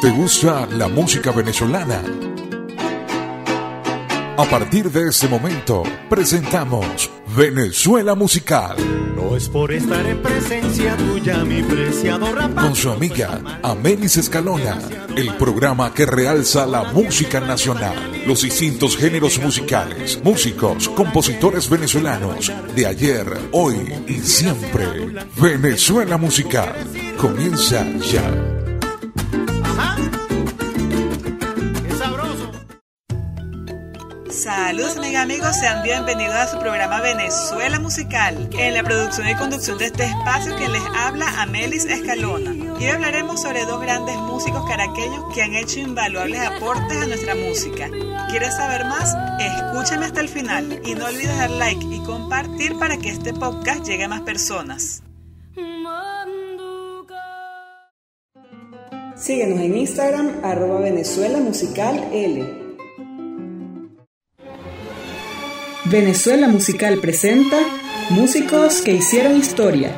¿Te gusta la música venezolana? A partir de este momento, presentamos Venezuela Musical. No es por estar en presencia tuya, mi preciado Con su amiga Amelis Escalona, el programa que realza la música nacional, los distintos géneros musicales, músicos, compositores venezolanos de ayer, hoy y siempre. Venezuela Musical comienza ya. Saludos amigas amigos, sean bienvenidos a su programa Venezuela Musical. En la producción y conducción de este espacio que les habla Amelis Escalona. Y hoy hablaremos sobre dos grandes músicos caraqueños que han hecho invaluables aportes a nuestra música. ¿Quieres saber más? Escúchame hasta el final y no olvides dar like y compartir para que este podcast llegue a más personas. Síguenos en Instagram arroba Venezuela Musical. Venezuela Musical presenta Músicos que hicieron historia.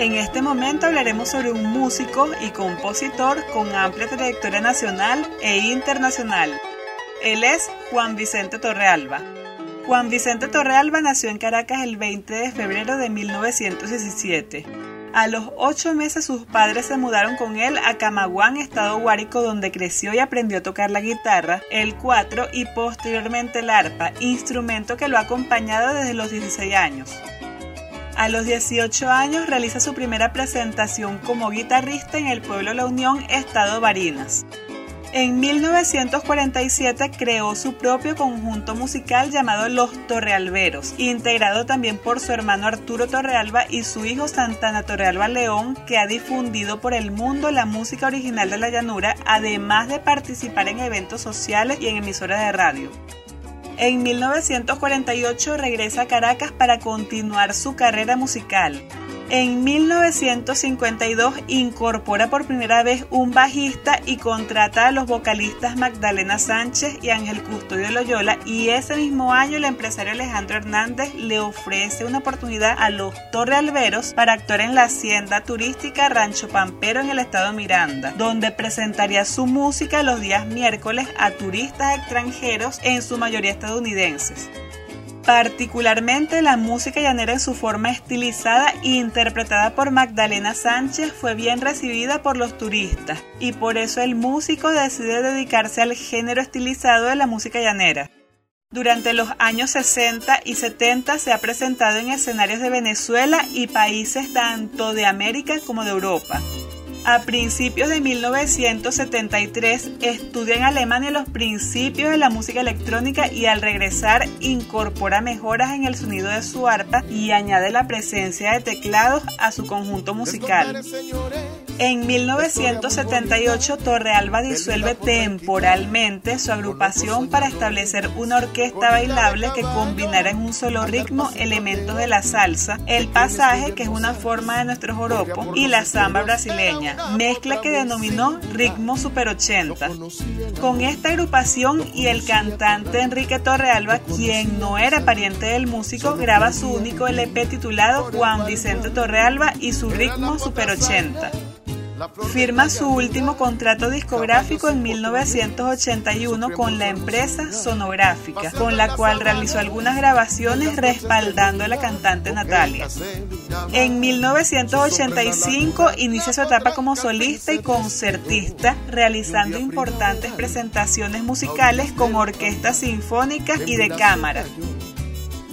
En este momento hablaremos sobre un músico y compositor con amplia trayectoria nacional e internacional. Él es Juan Vicente Torrealba. Juan Vicente Torrealba nació en Caracas el 20 de febrero de 1917. A los ocho meses sus padres se mudaron con él a Camaguán, estado Guárico, donde creció y aprendió a tocar la guitarra, el cuatro y posteriormente el arpa, instrumento que lo ha acompañado desde los 16 años. A los 18 años realiza su primera presentación como guitarrista en el pueblo La Unión, estado Barinas. En 1947 creó su propio conjunto musical llamado Los Torrealberos, integrado también por su hermano Arturo Torrealba y su hijo Santana Torrealba León, que ha difundido por el mundo la música original de la llanura, además de participar en eventos sociales y en emisoras de radio. En 1948 regresa a Caracas para continuar su carrera musical. En 1952 incorpora por primera vez un bajista y contrata a los vocalistas Magdalena Sánchez y Ángel Custodio Loyola y ese mismo año el empresario Alejandro Hernández le ofrece una oportunidad a los Torre Alberos para actuar en la hacienda turística Rancho Pampero en el estado Miranda, donde presentaría su música los días miércoles a turistas extranjeros, en su mayoría estadounidenses. Particularmente la música llanera en su forma estilizada e interpretada por Magdalena Sánchez fue bien recibida por los turistas y por eso el músico decide dedicarse al género estilizado de la música llanera. Durante los años 60 y 70 se ha presentado en escenarios de Venezuela y países tanto de América como de Europa. A principios de 1973 estudia en Alemania los principios de la música electrónica y al regresar incorpora mejoras en el sonido de su arpa y añade la presencia de teclados a su conjunto musical. En 1978 Torrealba disuelve temporalmente su agrupación para establecer una orquesta bailable que combinara en un solo ritmo elementos de la salsa, el pasaje que es una forma de nuestro joropo y la samba brasileña, mezcla que denominó Ritmo Super 80. Con esta agrupación y el cantante Enrique Torrealba, quien no era pariente del músico, graba su único LP titulado Juan Vicente Torrealba y su Ritmo Super 80. Firma su último contrato discográfico en 1981 con la empresa Sonográfica, con la cual realizó algunas grabaciones respaldando a la cantante Natalia. En 1985 inicia su etapa como solista y concertista, realizando importantes presentaciones musicales con orquestas sinfónicas y de cámara.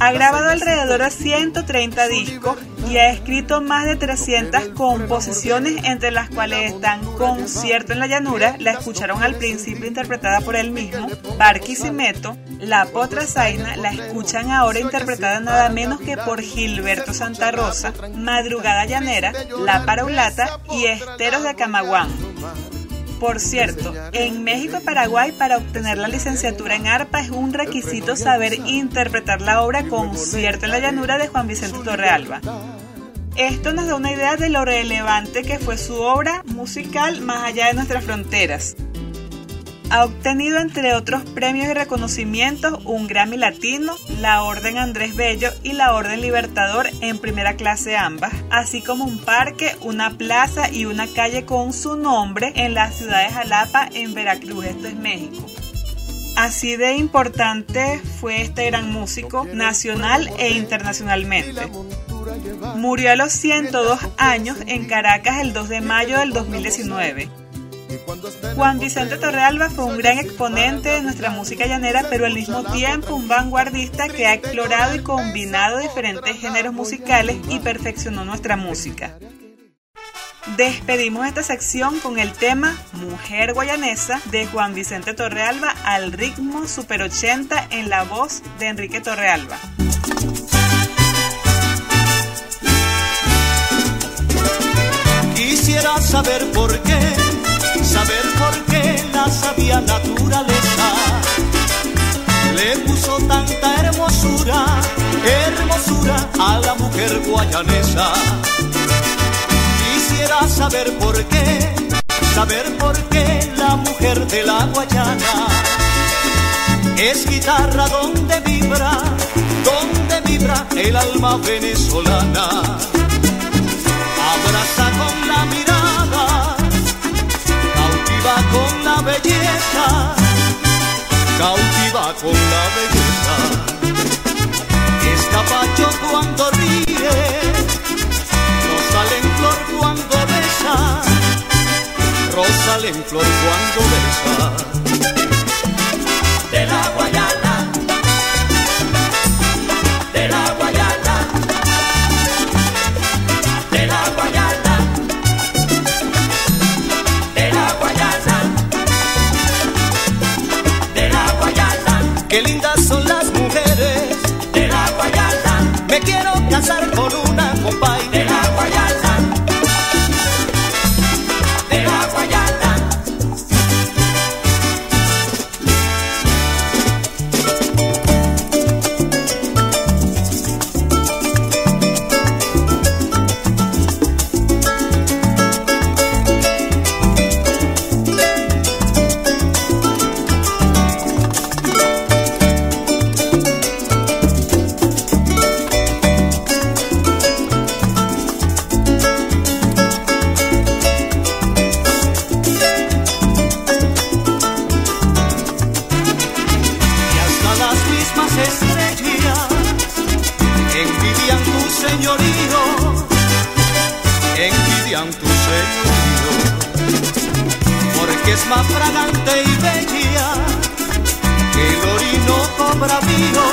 Ha grabado alrededor de 130 discos y ha escrito más de 300 composiciones, entre las cuales están Concierto en la Llanura, la escucharon al principio interpretada por él mismo, Barquisimeto, La Potra Zaina, la escuchan ahora interpretada nada menos que por Gilberto Santa Rosa, Madrugada Llanera, La Paraulata y Esteros de Camaguán. Por cierto, en México y Paraguay para obtener la licenciatura en arpa es un requisito saber interpretar la obra Concierto en la llanura de Juan Vicente Torrealba. Esto nos da una idea de lo relevante que fue su obra musical más allá de nuestras fronteras. Ha obtenido entre otros premios y reconocimientos un Grammy Latino, la Orden Andrés Bello y la Orden Libertador en primera clase ambas, así como un parque, una plaza y una calle con su nombre en la ciudad de Jalapa en Veracruz, esto es México. Así de importante fue este gran músico nacional e internacionalmente. Murió a los 102 años en Caracas el 2 de mayo del 2019. Juan Vicente Torrealba fue un gran exponente de nuestra música llanera, pero al mismo tiempo un vanguardista que ha explorado y combinado diferentes géneros musicales y perfeccionó nuestra música. Despedimos esta sección con el tema Mujer Guayanesa de Juan Vicente Torrealba al ritmo Super 80 en la voz de Enrique Torrealba. Quisiera saber por qué, saber por qué la sabia naturaleza le puso tanta hermosura, hermosura a la mujer guayanesa Quisiera saber por qué, saber por qué la mujer de la Guayana es guitarra donde vibra, donde vibra el alma venezolana. Belleza, cautiva con la belleza. Es capacho cuando ríe Rosa en flor cuando besa, rosa en flor cuando besa. mismas estrellas envidian tu señorío, envidian tu señorío, porque es más fragante y bella que el orinoco bravío.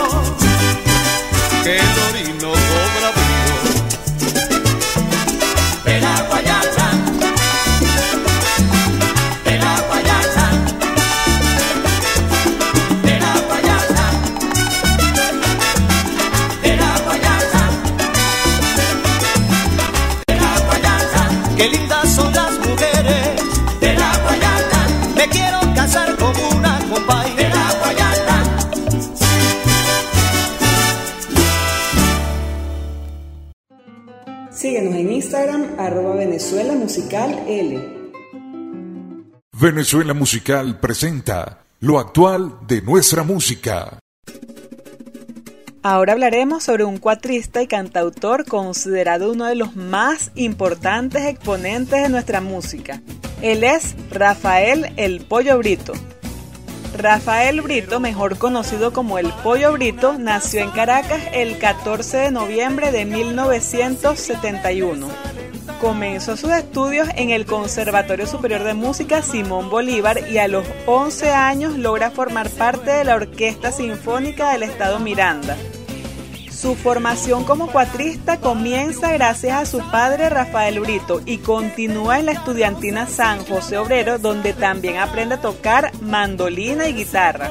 Venezuela Musical presenta lo actual de nuestra música. Ahora hablaremos sobre un cuatrista y cantautor considerado uno de los más importantes exponentes de nuestra música. Él es Rafael El Pollo Brito. Rafael Brito, mejor conocido como El Pollo Brito, nació en Caracas el 14 de noviembre de 1971 Comenzó sus estudios en el Conservatorio Superior de Música Simón Bolívar y a los 11 años logra formar parte de la Orquesta Sinfónica del Estado Miranda. Su formación como cuatrista comienza gracias a su padre Rafael Brito y continúa en la estudiantina San José Obrero donde también aprende a tocar mandolina y guitarra.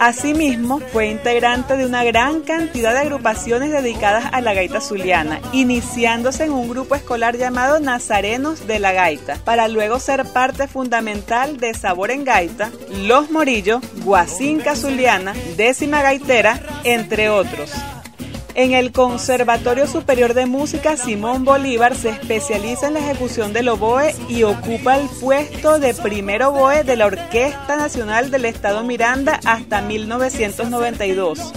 Asimismo, fue integrante de una gran cantidad de agrupaciones dedicadas a la gaita zuliana, iniciándose en un grupo escolar llamado Nazarenos de la Gaita, para luego ser parte fundamental de Sabor en Gaita, Los Morillos, Guasinca Zuliana, Décima Gaitera, entre otros. En el Conservatorio Superior de Música Simón Bolívar se especializa en la ejecución del oboe y ocupa el puesto de primer oboe de la Orquesta Nacional del Estado Miranda hasta 1992.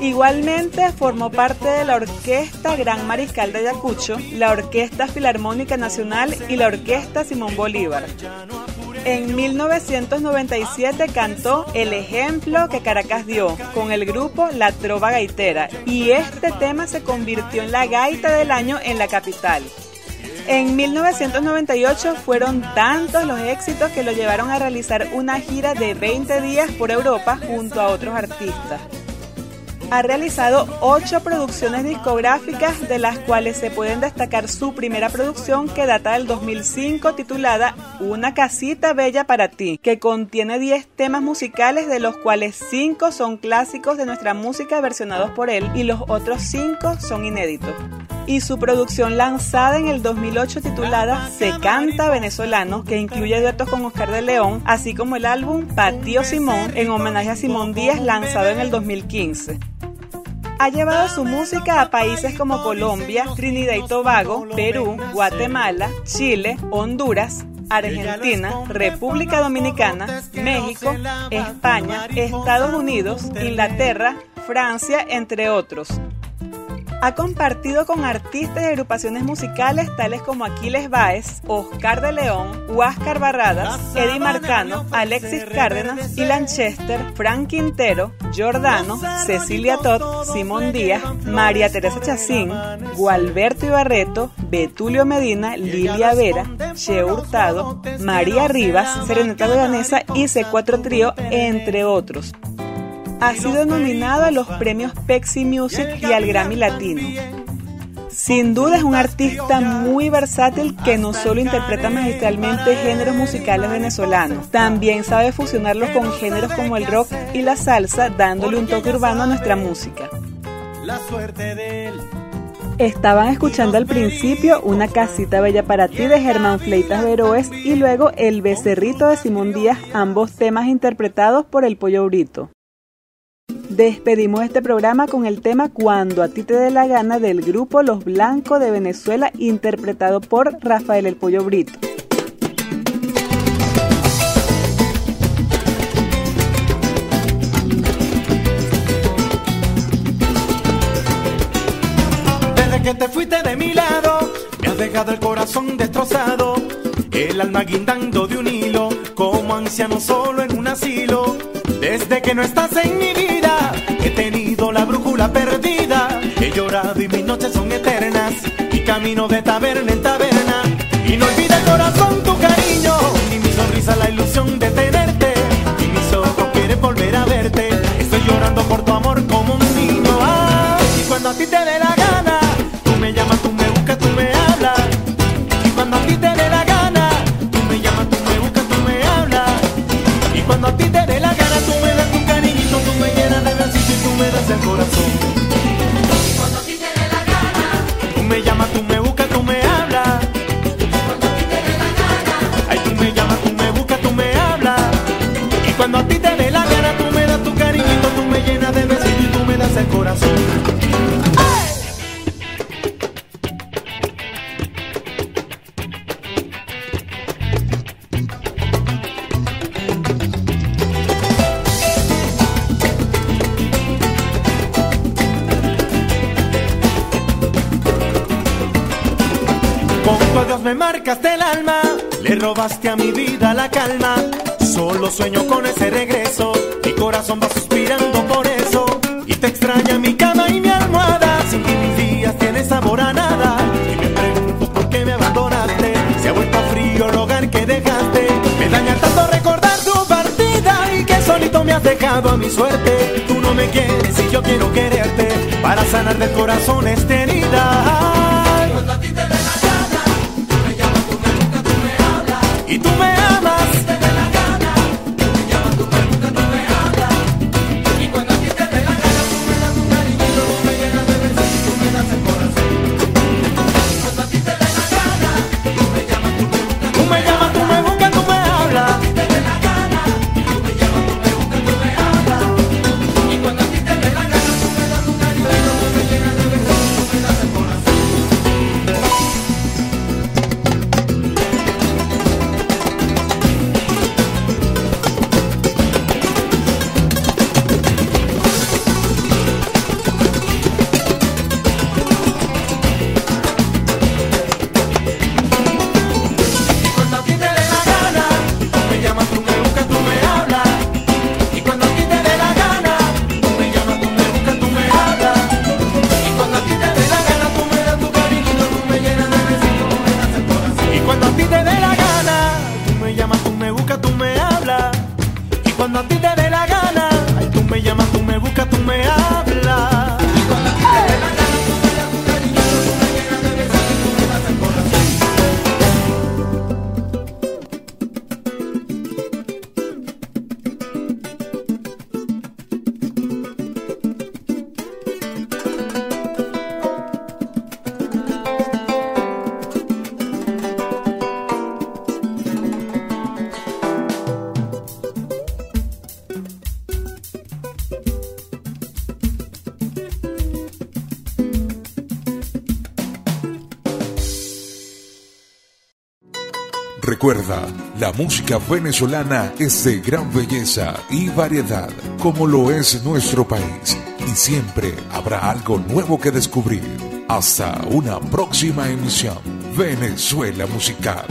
Igualmente formó parte de la Orquesta Gran Mariscal de Ayacucho, la Orquesta Filarmónica Nacional y la Orquesta Simón Bolívar. En 1997 cantó El ejemplo que Caracas dio con el grupo La Trova Gaitera y este tema se convirtió en la gaita del año en la capital. En 1998 fueron tantos los éxitos que lo llevaron a realizar una gira de 20 días por Europa junto a otros artistas ha realizado ocho producciones discográficas, de las cuales se pueden destacar su primera producción que data del 2005 titulada Una casita bella para ti, que contiene 10 temas musicales de los cuales 5 son clásicos de nuestra música versionados por él y los otros 5 son inéditos. Y su producción lanzada en el 2008 titulada Se canta venezolano, que incluye duetos con Oscar de León, así como el álbum Patio Simón en homenaje a Simón Díaz lanzado en el 2015 ha llevado su música a países como Colombia, Trinidad y Tobago, Perú, Guatemala, Chile, Honduras, Argentina, República Dominicana, México, España, Estados Unidos, Inglaterra, Francia, entre otros. Ha compartido con artistas y agrupaciones musicales tales como Aquiles Báez, Oscar de León, Huáscar Barradas, Eddie Marcano, Alexis Cárdenas, y Lanchester, Frank Quintero, Giordano, Cecilia Todd, Simón Díaz, María Teresa Chacín, Gualberto Ibarreto, Betulio Medina, Lilia Vera, Che Hurtado, María Rivas, Serenata Veganesa y C4 Trío, entre otros ha sido nominado a los premios Pepsi Music y al Grammy Latino. Sin duda es un artista muy versátil que no solo interpreta magistralmente géneros musicales venezolanos, también sabe fusionarlos con géneros como el rock y la salsa, dándole un toque urbano a nuestra música. Estaban escuchando al principio Una casita bella para ti de Germán Fleitas Veroes y luego El becerrito de Simón Díaz, ambos temas interpretados por el Pollo Brito. Despedimos este programa con el tema Cuando a ti te dé la gana del grupo Los Blancos de Venezuela interpretado por Rafael El Pollo Brito. Desde que te fuiste de mi lado, me has dejado el corazón destrozado, el alma guindando de un hilo, como anciano solo en un asilo. Desde que no estás en mi vida he llorado y mis noches son eternas. Y camino de taberna en taberna. Y no olvida el corazón tu cariño, ni mi sonrisa la ilusión de tenerte. Y mis ojos quieren volver a verte. Estoy llorando por tu amor como un niño. Ah, y cuando a ti te dé la gana, tú me llamas, tú me buscas, tú me hablas. Y cuando a ti te dé la gana, tú me llamas, tú me buscas, tú me hablas. Y cuando a ti marcaste el alma, le robaste a mi vida la calma. Solo sueño con ese regreso, mi corazón va suspirando por eso. Y te extraña mi cama y mi almohada, sin ti mis días tienen sabor a nada. Y me pregunto por qué me abandonaste, se ha vuelto frío el hogar que dejaste. Me daña tanto recordar tu partida y que solito me has dejado a mi suerte. Tú no me quieres y yo quiero quererte, para sanar del corazón esta herida. Cuando a ti Recuerda, la música venezolana es de gran belleza y variedad, como lo es nuestro país, y siempre habrá algo nuevo que descubrir. Hasta una próxima emisión. Venezuela Musical.